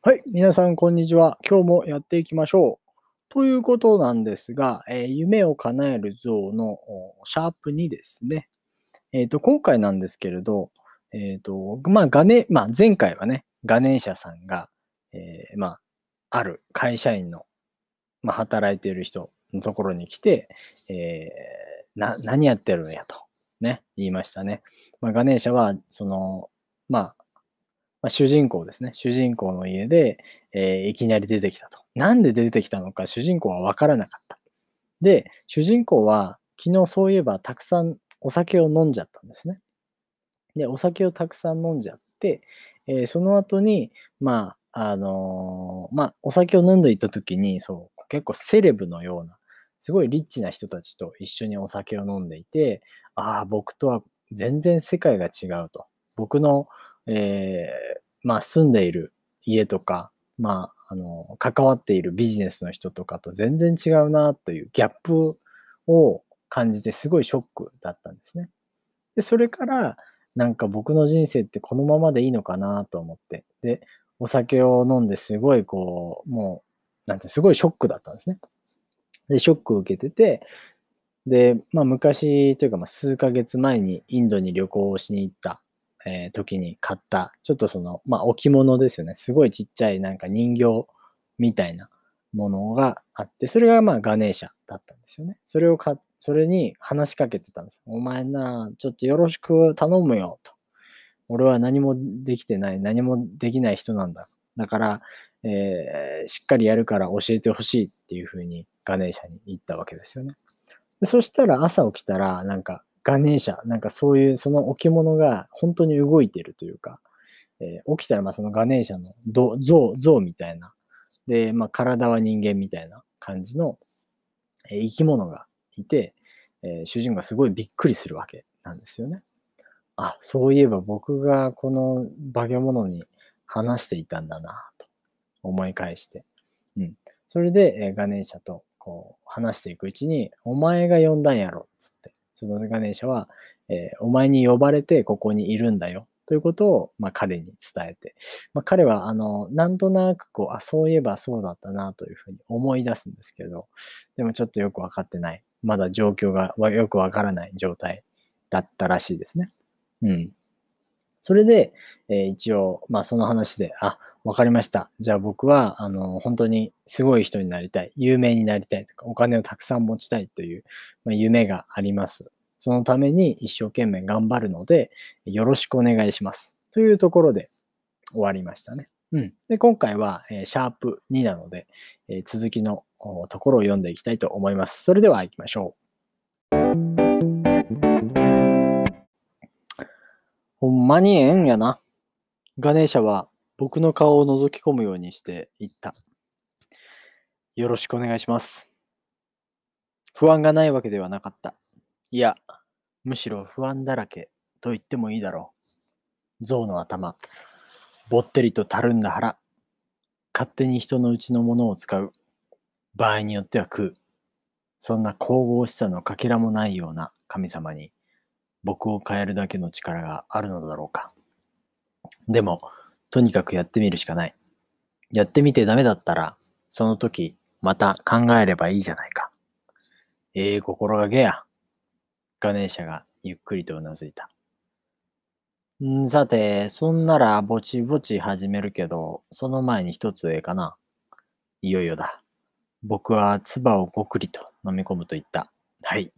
はい、皆さん、こんにちは。今日もやっていきましょう。ということなんですが、えー夢を叶える像のシャープ2ですね。えっ、と、今回なんですけれど、えっ、と、まあ、ガネ、まあ、前回はね、ガネーシャさんが、えまあ、ある会社員の、まあ、働いている人のところに来て、えな、何やってるんやと、ね、言いましたね。まあ、ガネーシャは、その、まあ、まあ、主人公ですね。主人公の家で、えーいきなり出てきたと。なんで出てきたのか主人公は分からなかった。で、主人公は昨日そういえばたくさんお酒を飲んじゃったんですね。で、お酒をたくさん飲んじゃって、えーその後に、まあ、あのーまあ、お酒を飲んでいた時に、そう、結構セレブのような、すごいリッチな人たちと一緒にお酒を飲んでいて、ああ、僕とは全然世界が違うと。僕の、えーまあ、住んでいる家とか、まあ、あの、関わっているビジネスの人とかと全然違うなというギャップを感じてすごいショックだったんですね。で、それから、なんか僕の人生ってこのままでいいのかなと思って、で、お酒を飲んですごいこう、もう、なんてすごいショックだったんですね。で、ショックを受けてて、で、まあ昔というかまあ数ヶ月前にインドに旅行をしに行った、えー時に買った、ちょっとその、まあ置物ですよね。すごいちっちゃいなんか人形みたいなものがあって、それがまあガネーシャだったんですよね。それを買それに話しかけてたんです。お前な、ちょっとよろしく頼むよ、と。俺は何もできてない、何もできない人なんだ。だから、えーしっかりやるから教えてほしいっていうふうにガネーシャに言ったわけですよね。そしたら朝起きたら、なんかガネーシャ、なんかそういうその置物が本当に動いてるというか、えー起きたらまあそのガネーシャの像像みたいな、で、まあ体は人間みたいな感じの、えー生き物がいて、えー主人がすごいびっくりするわけなんですよね。あ、そういえば僕がこの化け物に話していたんだなと思い返して。うん。それで、えガネーシャとこう話していくうちに、お前が呼んだんやろっつって。そのガネーシャは、えーお前に呼ばれてここにいるんだよ。ということを、まあ、彼に伝えて、まあ、彼は、あの、なんとなくこう、あ、そういえばそうだったなというふうに思い出すんですけど、でもちょっとよくわかってない。まだ状況がよくわからない状態だったらしいですね。うん。それで、えー一応、まあその話で、あ、わかりました。じゃあ僕は、あの、本当にすごい人になりたい。有名になりたいとか、お金をたくさん持ちたいという、まあ、夢があります。そのために一生懸命頑張るので、よろしくお願いします。というところで終わりましたね。うん。で、今回は、えーシャープ2なので、えー続きのところを読んでいきたいと思います。それでは行きましょう。ほんまにええんやな。ガネーシャは僕の顔を覗き込むようにして言った。よろしくお願いします。不安がないわけではなかった。いや、むしろ不安だらけと言ってもいいだろう。象の頭、ぼってりとたるんだ腹、勝手に人のうちのものを使う。場合によっては食う。そんな神々しさのかけらもないような神様に僕を変えるだけの力があるのだろうか。でも、とにかくやってみるしかない。やってみてダメだったら、その時また考えればいいじゃないか。ええ心がけや。ガネーシャがゆっくりとうなずいた。んさて、そんならぼちぼち始めるけど、その前に一つええかな。いよいよだ。僕は唾をごくりと飲み込むと言った。はい。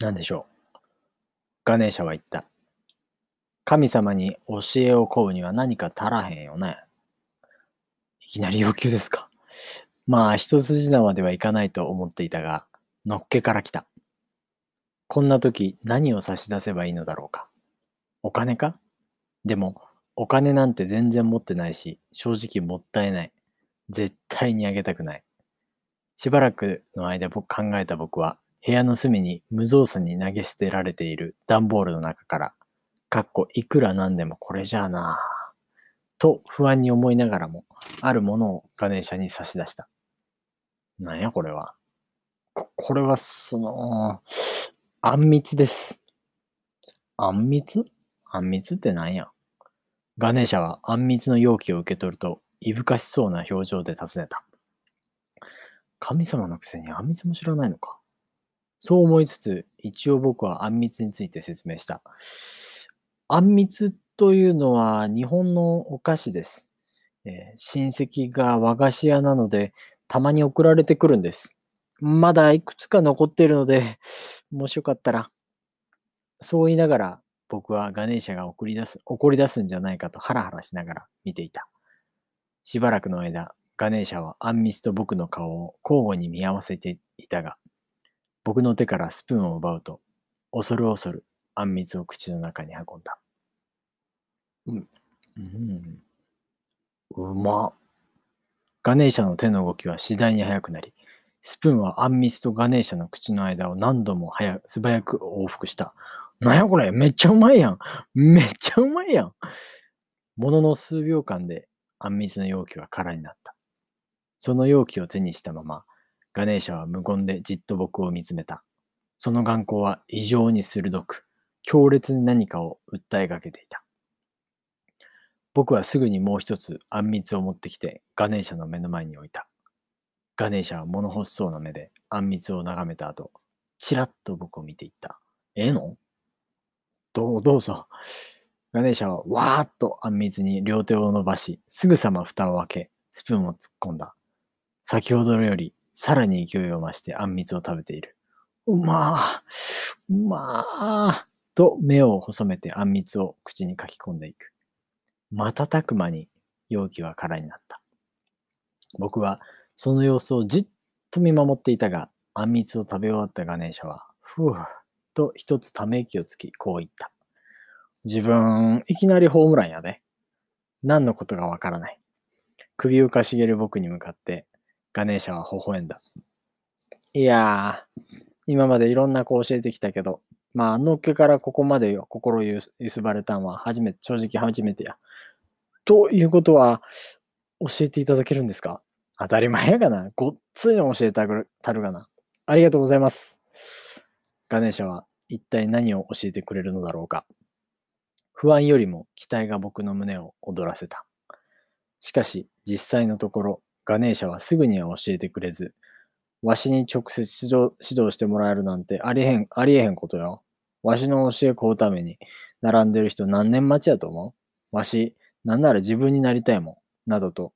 何でしょう。ガネーシャは言った。神様に教えを請うには何か足らへんよね。いきなり要求ですか。まあ、一筋縄ではいかないと思っていたが、のっけから来た。こんな時何を差し出せばいいのだろうか。お金か？でも、お金なんて全然持ってないし、正直もったいない。絶対にあげたくない。しばらくの間僕考えた僕は、部屋の隅に無造作に投げ捨てられている段ボールの中から、かっこいくらなんでもこれじゃあなと不安に思いながらも、あるものをガネーシャに差し出した。なんやこれは。ここれはその、あんみつです。あんみつ？あんみつってなんや？ガネーシャはあんみつの容器を受け取ると、いぶかしそうな表情で尋ねた。神様のくせにあんみつも知らないのか。そう思いつつ、一応僕はあんみつについて説明した。あんみつというのは日本のお菓子です。えー、親戚が和菓子屋なので、たまに送られてくるんです。まだいくつか残っているので、もしよかったら。そう言いながら、僕はガネーシャが送り出す、怒り出すんじゃないかとハラハラしながら見ていた。しばらくの間、ガネーシャはあんみつと僕の顔を交互に見合わせていたが、僕の手からスプーンを奪うと、恐る恐るあんみつを口の中に運んだ。うん。うん。うま。ガネーシャの手の動きは次第に速くなり、スプーンはあんみつとガネーシャの口の間を何度も早素早く往復した。なんやこれめっちゃうまいやんめっちゃうまいやんものの数秒間であんみつの容器は空になった。その容器を手にしたまま、ガネーシャは無言でじっと僕を見つめた。その眼光は異常に鋭く、強烈に何かを訴えかけていた。僕はすぐにもう一つあんみつを持ってきてガネーシャの目の前に置いた。ガネーシャは物欲しそうな目であんみつを眺めた後、ちらっと僕を見ていった。ええの？どう、どうぞ。ガネーシャはわーっとあんみつに両手を伸ばし、すぐさま蓋を開け、スプーンを突っ込んだ。先ほどよりさらに勢いを増してあんみつを食べている。うまー、うまー、と目を細めてあんみつを口にかき込んでいく。瞬く間に容器は空になった。僕はその様子をじっと見守っていたが、あんみつを食べ終わったガネーシャは、ふぅ、と一つため息をつき、こう言った。自分、いきなりホームランやで。何のことがわからない。首をかしげる僕に向かって、ガネーシャは微笑んだ。いやー、今までいろんな子教えてきたけど、まあ、あのっけからここまで、心ゆすばれたんは初めて、正直初めてや。ということは、教えていただけるんですか？当たり前やがな。ごっついの教えたるたるがな。ありがとうございます。ガネーシャは一体何を教えてくれるのだろうか。不安よりも期待が僕の胸を躍らせた。しかし、実際のところ、ガネーシャはすぐには教えてくれず、わしに直接指導指導してもらえるなんてありへん、ありえへんことよ。わしの教えこうために並んでる人何年待ちやと思う？わし、なんなら自分になりたいもん。などと、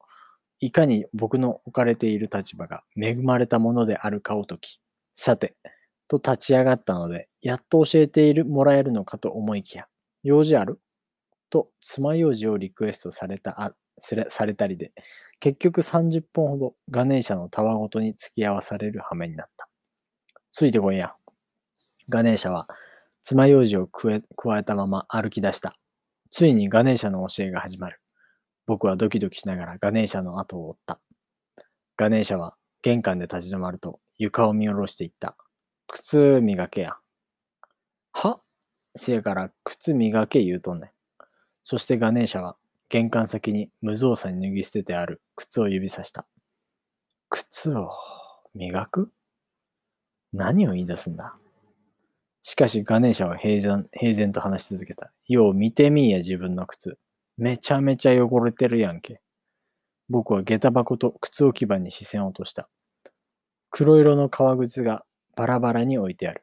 いかに僕の置かれている立場が恵まれたものであるかを説き、さて、と立ち上がったので、やっと教えているもらえるのかと思いきや、用事ある？と、爪楊枝をリクエストされたあされたりで、結局30本ほどガネーシャのたわごとに付き合わされる羽目になった。ついてこいや。ガネーシャは爪楊枝を加え加えたまま歩き出した。ついにガネーシャの教えが始まる。僕はドキドキしながらガネーシャの後を追った。ガネーシャは玄関で立ち止まると床を見下ろしていった。靴磨けや。は？せやから靴磨け言うとんねん。そしてガネーシャは玄関先に無造作に脱ぎ捨ててある靴を指さした。靴を磨く？何を言い出すんだ？しかしガネーシャは平然平然と話し続けた。よう見てみいや自分の靴。めちゃめちゃ汚れてるやんけ。僕は下駄箱と靴置き場に視線を落とした。黒色の革靴がバラバラに置いてある。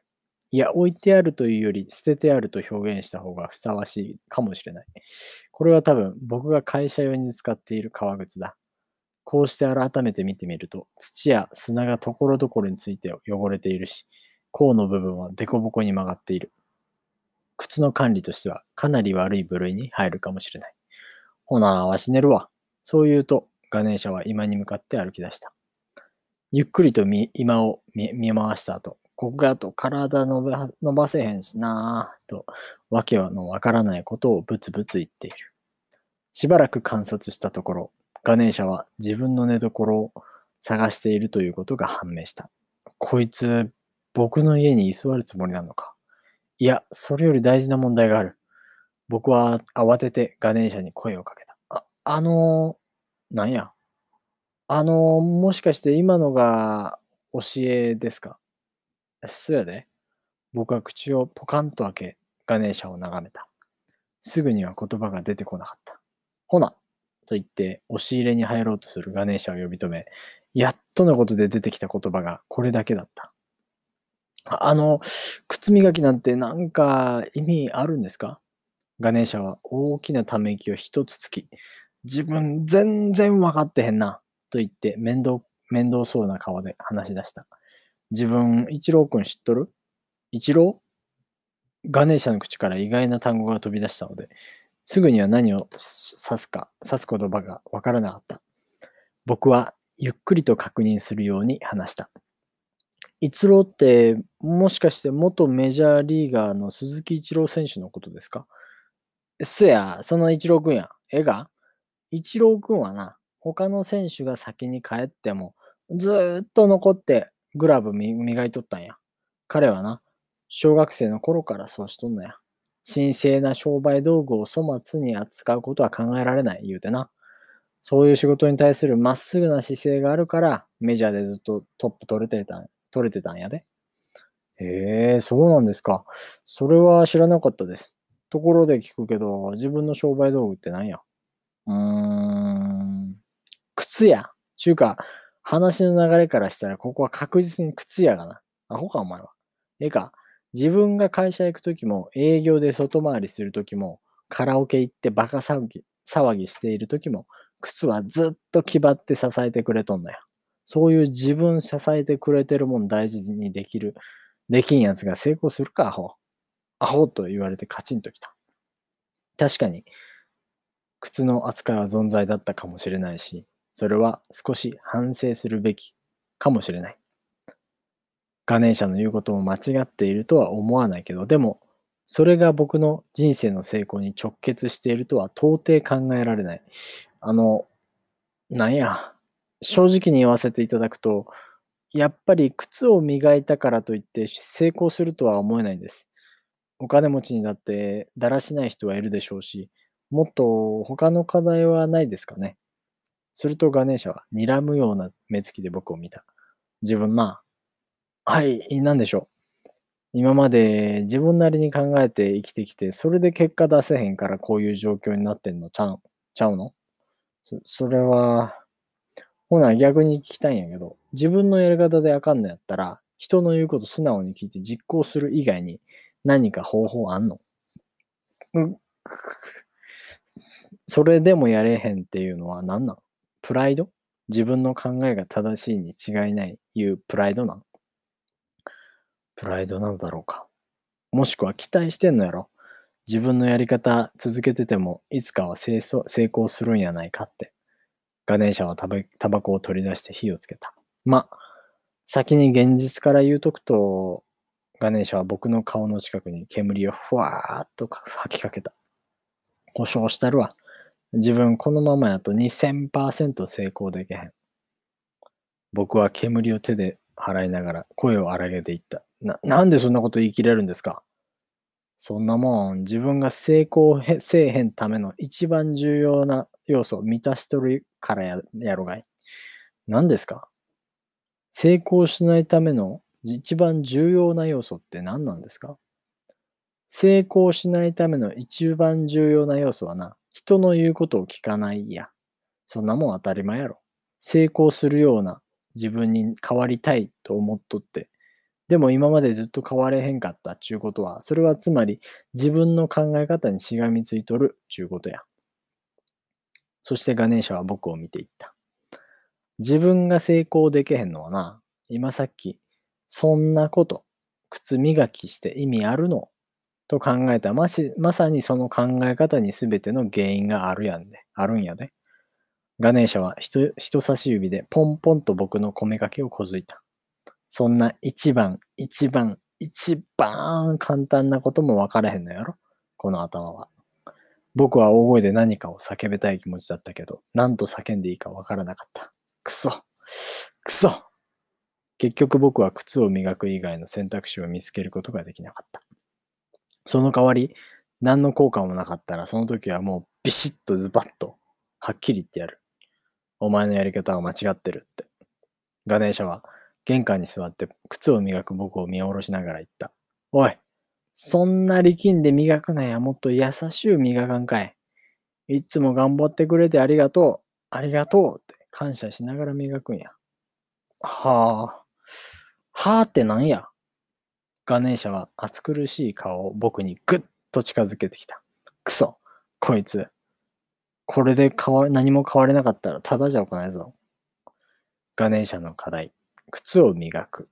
いや、置いてあるというより捨ててあると表現した方がふさわしいかもしれない。これは多分僕が会社用に使っている革靴だ。こうして改めて見てみると、土や砂がところどころについて汚れているし、甲の部分はデコボコに曲がっている。靴の管理としてはかなり悪い部類に入るかもしれない。ほな、わし寝るわ。そう言うと、ガネーシャは今に向かって歩き出した。ゆっくりと今を見回した後、ここがと体伸ば伸ばせへんしなぁと、わけのわからないことをブツブツ言っている。しばらく観察したところ、ガネーシャは自分の寝所を探しているということが判明した。こいつ、僕の家に居座るつもりなのか。いや、それより大事な問題がある。僕は慌ててガネーシャに声をかけた。あ、あのー、なんや？あのー、もしかして今のが教えですか？そやで。僕は口をポカンと開け、ガネーシャを眺めた。すぐには言葉が出てこなかった。ほな、と言って押し入れに入ろうとするガネーシャを呼び止め、やっとのことで出てきた言葉がこれだけだった。あの、靴磨きなんてなんか意味あるんですか？ガネーシャは大きなため息を一つつき、自分全然わかってへんな、と言って面倒、面倒そうな顔で話し出した。自分、一郎くん知っとる？一郎？ガネーシャの口から意外な単語が飛び出したので、すぐには何を指すか、指す言葉がわからなかった。僕はゆっくりと確認するように話した。逸郎ってもしかして元メジャーリーガーの鈴木一郎選手のことですか？そや、その一郎くんや。えが一郎くんはな、他の選手が先に帰ってもずっと残ってグラブ磨いとったんや。彼はな、小学生の頃からそうしとんのや。神聖な商売道具を粗末に扱うことは考えられない言うてな。そういう仕事に対するまっすぐな姿勢があるから、メジャーでずっとトップ取れてた、取れてたんやで。へえ、そうなんですか。それは知らなかったです。ところで聞くけど、自分の商売道具って何や？うーん、靴や。ちゅうか、話の流れからしたら、ここは確実に靴屋がな。アホか、お前は。ええか、自分が会社行くときも、営業で外回りするときも、カラオケ行ってバカ騒ぎ騒ぎしているときも、靴はずっと気張って支えてくれとんのや。そういう自分支えてくれてるもん大事にできる、できんやつが成功するか、アホ。アホと言われてカチンときた。確かに、靴の扱いは存在だったかもしれないし、それは少し反省するべきかもしれない。ガネーシャの言うことも間違っているとは思わないけど、でも、それが僕の人生の成功に直結しているとは到底考えられない。あの、なんや、正直に言わせていただくと、やっぱり靴を磨いたからといって成功するとは思えないんです。お金持ちにだってだらしない人はいるでしょうし、もっと他の課題はないですかね。するとガネーシャは睨むような目つきで僕を見た。自分まあ、はい、何でしょう。今まで自分なりに考えて生きてきて、それで結果出せへんからこういう状況になってんのちゃうちゃうの？そそれは、ほな逆に聞きたいんやけど、自分のやり方であかんのやったら、人の言うこと素直に聞いて実行する以外に何か方法あんの？それでもやれへんっていうのは何なん？プライド？自分の考えが正しいに違いないいうプライドなんプライドなのだろうかもしくは期待してんのやろ？自分のやり方続けててもいつかは成功するんやないかって。ガネーシャはタバコを取り出して火をつけた。ま、先に現実から言うとくと、ガネーシャは僕の顔の近くに煙をふわーっと吐きかけた。保証したるわ。自分このままやと2000%成功できへん。僕は煙を手で払いながら声を荒げていった。な、なんでそんなこと言い切れるんですか？そんなもん、自分が成功せえへんための一番重要な要素を満たしとるからややろがい。何ですか？成功しないための一番重要な要素って何なんですか？成功しないための一番重要な要素はな、人の言うことを聞かないや。そんなもん当たり前やろ。成功するような自分に変わりたいと思っとって、でも今までずっと変われへんかったっちゅうことは、それはつまり自分の考え方にしがみついとるっちゅうことや。そしてガネーシャは僕を見ていった。自分が成功できへんのはな、今さっき、そんなこと、靴磨きして意味あるの？と考えたまし、まさにその考え方に全ての原因があるやんで、あるんやで。ガネーシャは人人差し指でポンポンと僕の米かけをこづいた。そんな一番、一番、一番簡単なことも分からへんのやろこの頭は。僕は大声で何かを叫びたい気持ちだったけど、何と叫んでいいか分からなかった。くそくそ結局僕は靴を磨く以外の選択肢を見つけることができなかった。その代わり、何の効果もなかったら、その時はもうビシッとズバッと、はっきり言ってやる。お前のやり方は間違ってるって。ガネーシャは玄関に座って靴を磨く僕を見下ろしながら言った。おい、そんな力んで磨くなや、もっと優しゅう磨かんかい。いつも頑張ってくれてありがとう。ありがとうって感謝しながら磨くんや。はあ。はあってなんやガネーシャは暑苦しい顔を僕にぐっと近づけてきた。くそ、こいつ。これで変わ何も変われなかったらただじゃおかないぞ。ガネーシャの課題。靴を磨く。